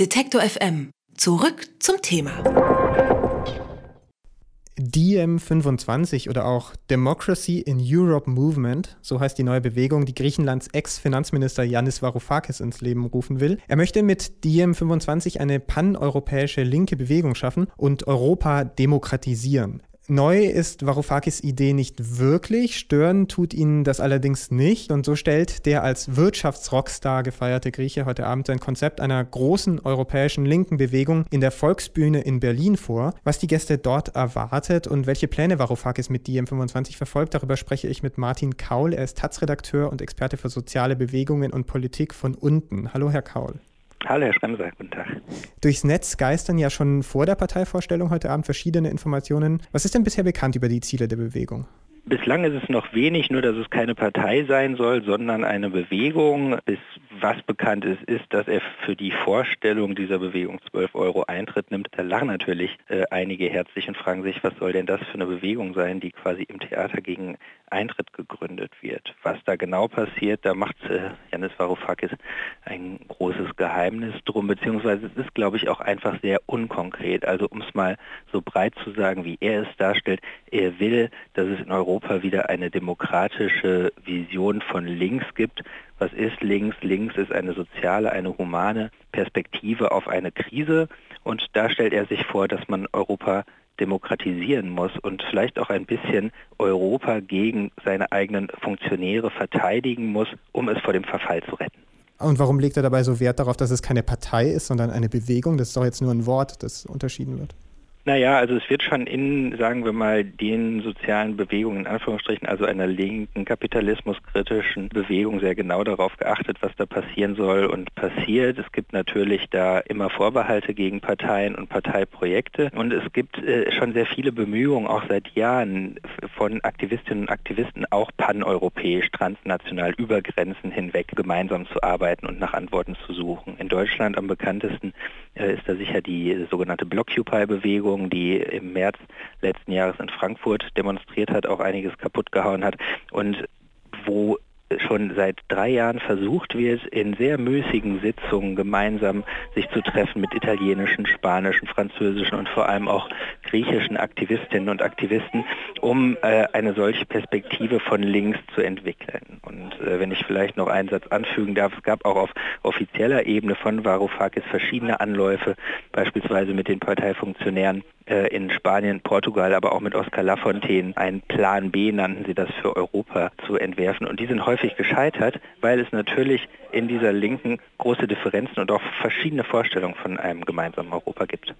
Detektor FM. Zurück zum Thema. DiEM25 oder auch Democracy in Europe Movement, so heißt die neue Bewegung, die Griechenlands Ex-Finanzminister Yannis Varoufakis ins Leben rufen will. Er möchte mit DiEM25 eine paneuropäische linke Bewegung schaffen und Europa demokratisieren. Neu ist Varoufakis Idee nicht wirklich, stören tut ihn das allerdings nicht und so stellt der als Wirtschaftsrockstar gefeierte Grieche heute Abend sein Konzept einer großen europäischen linken Bewegung in der Volksbühne in Berlin vor. Was die Gäste dort erwartet und welche Pläne Varoufakis mit DiEM25 verfolgt, darüber spreche ich mit Martin Kaul. Er ist Taz-Redakteur und Experte für soziale Bewegungen und Politik von unten. Hallo, Herr Kaul. Hallo, Herr Schremser, guten Tag. Durchs Netz geistern ja schon vor der Parteivorstellung heute Abend verschiedene Informationen. Was ist denn bisher bekannt über die Ziele der Bewegung? Bislang ist es noch wenig, nur dass es keine Partei sein soll, sondern eine Bewegung. Bis was bekannt ist, ist, dass er für die Vorstellung dieser Bewegung 12 Euro Eintritt nimmt. Da lachen natürlich äh, einige herzlich und fragen sich, was soll denn das für eine Bewegung sein, die quasi im Theater gegen Eintritt gegründet wird. Was da genau passiert, da macht äh, Janis Varoufakis ein großes Geheimnis drum, beziehungsweise es ist, glaube ich, auch einfach sehr unkonkret. Also um es mal so breit zu sagen, wie er es darstellt, er will, dass es in Europa wieder eine demokratische Vision von links gibt, was ist links? Links ist eine soziale, eine humane Perspektive auf eine Krise und da stellt er sich vor, dass man Europa demokratisieren muss und vielleicht auch ein bisschen Europa gegen seine eigenen Funktionäre verteidigen muss, um es vor dem Verfall zu retten. Und warum legt er dabei so Wert darauf, dass es keine Partei ist, sondern eine Bewegung? Das ist doch jetzt nur ein Wort, das unterschieden wird. Naja, also es wird schon in, sagen wir mal, den sozialen Bewegungen, in Anführungsstrichen, also einer linken, kapitalismuskritischen Bewegung sehr genau darauf geachtet, was da passieren soll und passiert. Es gibt natürlich da immer Vorbehalte gegen Parteien und Parteiprojekte und es gibt äh, schon sehr viele Bemühungen, auch seit Jahren von Aktivistinnen und Aktivisten, auch paneuropäisch, transnational, über Grenzen hinweg gemeinsam zu arbeiten und nach Antworten zu suchen. In Deutschland am bekanntesten ist da sicher die sogenannte Blockupy-Bewegung, die im März letzten Jahres in Frankfurt demonstriert hat, auch einiges kaputt gehauen hat. Und wo schon seit drei Jahren versucht wird, in sehr müßigen Sitzungen gemeinsam sich zu treffen mit italienischen, spanischen, französischen und vor allem auch griechischen Aktivistinnen und Aktivisten, um äh, eine solche Perspektive von links zu entwickeln. Und äh, wenn ich vielleicht noch einen Satz anfügen darf, es gab auch auf offizieller Ebene von Varoufakis verschiedene Anläufe, beispielsweise mit den Parteifunktionären in Spanien, Portugal, aber auch mit Oskar Lafontaine einen Plan B nannten sie das für Europa zu entwerfen. Und die sind häufig gescheitert, weil es natürlich in dieser Linken große Differenzen und auch verschiedene Vorstellungen von einem gemeinsamen Europa gibt.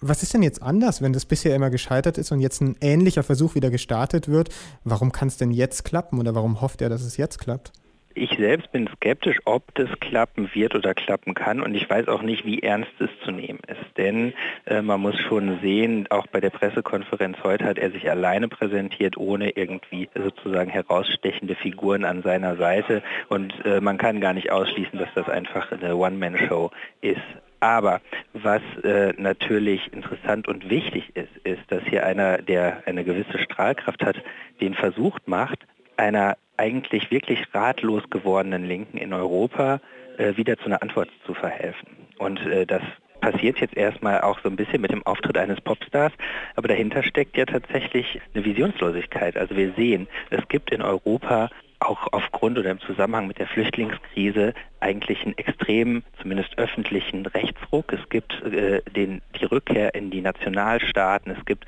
Was ist denn jetzt anders, wenn das bisher immer gescheitert ist und jetzt ein ähnlicher Versuch wieder gestartet wird? Warum kann es denn jetzt klappen oder warum hofft er, dass es jetzt klappt? Ich selbst bin skeptisch, ob das klappen wird oder klappen kann und ich weiß auch nicht, wie ernst es zu nehmen ist. Denn äh, man muss schon sehen, auch bei der Pressekonferenz heute hat er sich alleine präsentiert, ohne irgendwie sozusagen herausstechende Figuren an seiner Seite und äh, man kann gar nicht ausschließen, dass das einfach eine One-Man-Show ist. Aber was äh, natürlich interessant und wichtig ist, ist, dass hier einer, der eine gewisse Strahlkraft hat, den versucht macht, einer eigentlich wirklich ratlos gewordenen Linken in Europa äh, wieder zu einer Antwort zu verhelfen. Und äh, das passiert jetzt erstmal auch so ein bisschen mit dem Auftritt eines Popstars, aber dahinter steckt ja tatsächlich eine Visionslosigkeit. Also wir sehen, es gibt in Europa auch aufgrund oder im Zusammenhang mit der Flüchtlingskrise eigentlich einen extremen, zumindest öffentlichen Rechtsruck. Es gibt äh, den, die Rückkehr in die Nationalstaaten, es gibt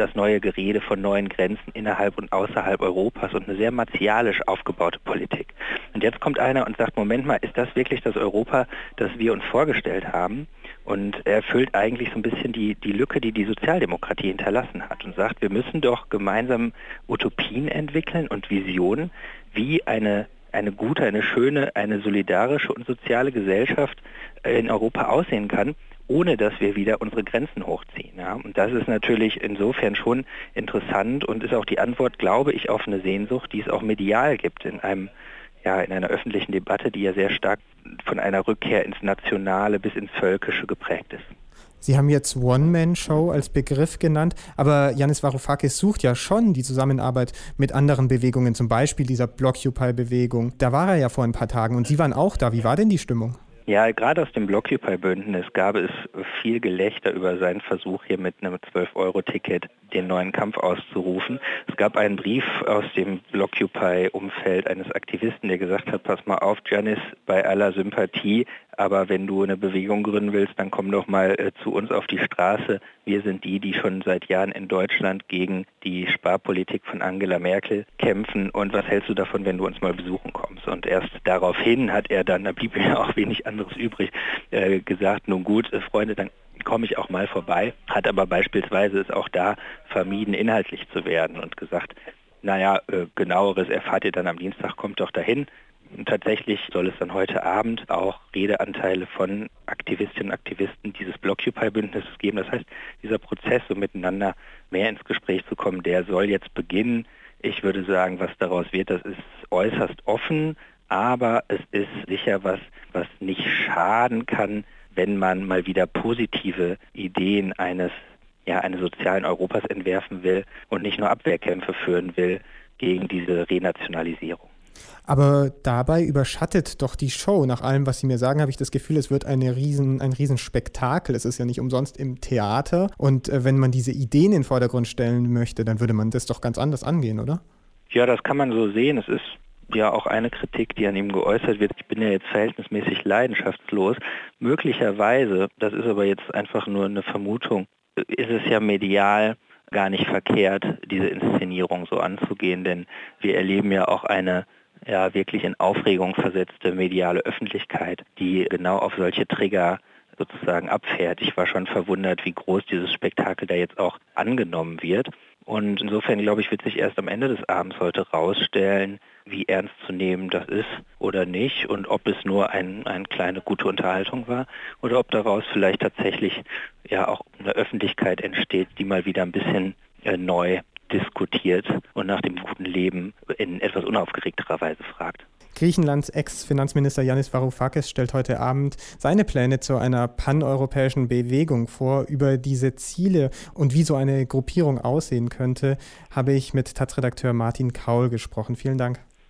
das neue Gerede von neuen Grenzen innerhalb und außerhalb Europas und eine sehr martialisch aufgebaute Politik. Und jetzt kommt einer und sagt, Moment mal, ist das wirklich das Europa, das wir uns vorgestellt haben? Und er erfüllt eigentlich so ein bisschen die, die Lücke, die die Sozialdemokratie hinterlassen hat und sagt, wir müssen doch gemeinsam Utopien entwickeln und Visionen, wie eine, eine gute, eine schöne, eine solidarische und soziale Gesellschaft in Europa aussehen kann ohne dass wir wieder unsere Grenzen hochziehen. Ja? Und das ist natürlich insofern schon interessant und ist auch die Antwort, glaube ich, auf eine Sehnsucht, die es auch medial gibt in einem ja, in einer öffentlichen Debatte, die ja sehr stark von einer Rückkehr ins Nationale bis ins Völkische geprägt ist. Sie haben jetzt One-Man-Show als Begriff genannt, aber Yanis Varoufakis sucht ja schon die Zusammenarbeit mit anderen Bewegungen, zum Beispiel dieser Blockupy-Bewegung. Da war er ja vor ein paar Tagen und Sie waren auch da. Wie war denn die Stimmung? Ja, gerade aus dem Blockupy-Bündnis gab es viel Gelächter über seinen Versuch, hier mit einem 12-Euro-Ticket den neuen Kampf auszurufen. Es gab einen Brief aus dem Blockupy-Umfeld eines Aktivisten, der gesagt hat, pass mal auf, Janis, bei aller Sympathie, aber wenn du eine Bewegung gründen willst, dann komm doch mal äh, zu uns auf die Straße. Wir sind die, die schon seit Jahren in Deutschland gegen die Sparpolitik von Angela Merkel kämpfen. Und was hältst du davon, wenn du uns mal besuchen kommst? Und erst daraufhin hat er dann, da blieb mir auch wenig anderes übrig, äh, gesagt, nun gut, äh, Freunde, dann komme ich auch mal vorbei, hat aber beispielsweise es auch da vermieden, inhaltlich zu werden und gesagt, naja, äh, genaueres erfahrt ihr dann am Dienstag, kommt doch dahin. Tatsächlich soll es dann heute Abend auch Redeanteile von Aktivistinnen und Aktivisten dieses Blockupy-Bündnisses geben. Das heißt, dieser Prozess, so miteinander mehr ins Gespräch zu kommen, der soll jetzt beginnen. Ich würde sagen, was daraus wird, das ist äußerst offen, aber es ist sicher was, was nicht schaden kann, wenn man mal wieder positive Ideen eines, ja, eines sozialen Europas entwerfen will und nicht nur Abwehrkämpfe führen will gegen diese Renationalisierung. Aber dabei überschattet doch die Show. Nach allem, was Sie mir sagen, habe ich das Gefühl, es wird eine riesen, ein Riesenspektakel. Es ist ja nicht umsonst im Theater. Und äh, wenn man diese Ideen in den Vordergrund stellen möchte, dann würde man das doch ganz anders angehen, oder? Ja, das kann man so sehen. Es ist ja auch eine Kritik, die an ihm geäußert wird. Ich bin ja jetzt verhältnismäßig leidenschaftslos. Möglicherweise, das ist aber jetzt einfach nur eine Vermutung, ist es ja medial gar nicht verkehrt, diese Inszenierung so anzugehen, denn wir erleben ja auch eine ja wirklich in Aufregung versetzte mediale Öffentlichkeit, die genau auf solche Trigger sozusagen abfährt. Ich war schon verwundert, wie groß dieses Spektakel da jetzt auch angenommen wird. Und insofern, glaube ich, wird sich erst am Ende des Abends heute rausstellen, wie ernst zu nehmen das ist oder nicht und ob es nur ein, eine kleine gute Unterhaltung war oder ob daraus vielleicht tatsächlich ja auch eine Öffentlichkeit entsteht, die mal wieder ein bisschen äh, neu diskutiert und nach dem guten Leben in etwas unaufgeregterer Weise fragt. Griechenlands Ex-Finanzminister Yanis Varoufakis stellt heute Abend seine Pläne zu einer paneuropäischen Bewegung vor. Über diese Ziele und wie so eine Gruppierung aussehen könnte, habe ich mit Taz-Redakteur Martin Kaul gesprochen. Vielen Dank.